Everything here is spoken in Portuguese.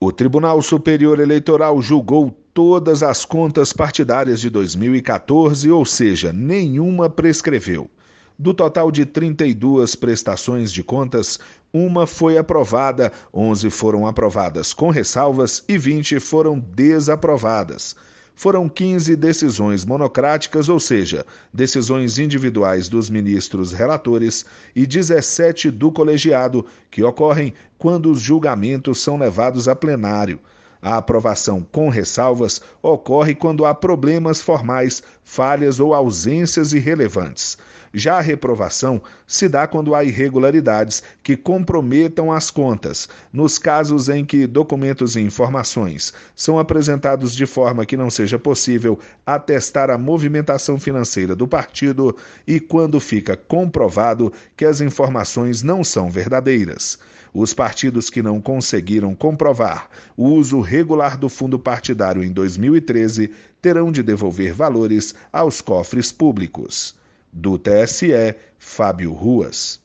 O Tribunal Superior Eleitoral julgou todas as contas partidárias de 2014, ou seja, nenhuma prescreveu. Do total de 32 prestações de contas, uma foi aprovada, 11 foram aprovadas com ressalvas e 20 foram desaprovadas foram 15 decisões monocráticas, ou seja, decisões individuais dos ministros relatores, e 17 do colegiado, que ocorrem quando os julgamentos são levados a plenário. A aprovação com ressalvas ocorre quando há problemas formais, falhas ou ausências irrelevantes. Já a reprovação se dá quando há irregularidades que comprometam as contas, nos casos em que documentos e informações são apresentados de forma que não seja possível atestar a movimentação financeira do partido e quando fica comprovado que as informações não são verdadeiras. Os partidos que não conseguiram comprovar o uso regular do fundo partidário em 2013 terão de devolver valores aos cofres públicos. Do TSE, Fábio Ruas.